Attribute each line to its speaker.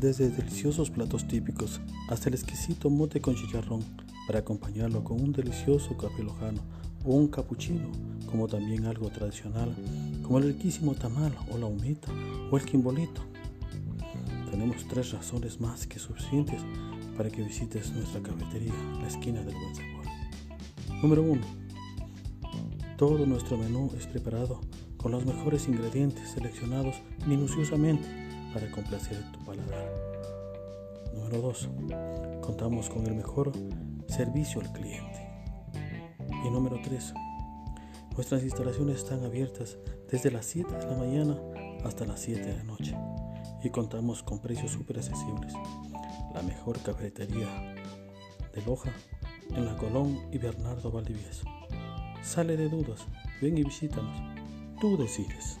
Speaker 1: desde deliciosos platos típicos hasta el exquisito mote con chicharrón para acompañarlo con un delicioso café lojano o un capuchino, como también algo tradicional como el riquísimo tamal o la humita o el quimbolito. Tenemos tres razones más que suficientes para que visites nuestra cafetería, la esquina del buen sabor. Número 1. Todo nuestro menú es preparado con los mejores ingredientes seleccionados minuciosamente para complacer tu paladar. Número 2. Contamos con el mejor servicio al cliente. Y número 3. Nuestras instalaciones están abiertas desde las 7 de la mañana hasta las 7 de la noche y contamos con precios súper accesibles. La mejor cafetería de Loja en la Colón y Bernardo Valdivieso. Sale de dudas, ven y visítanos. Tú decides.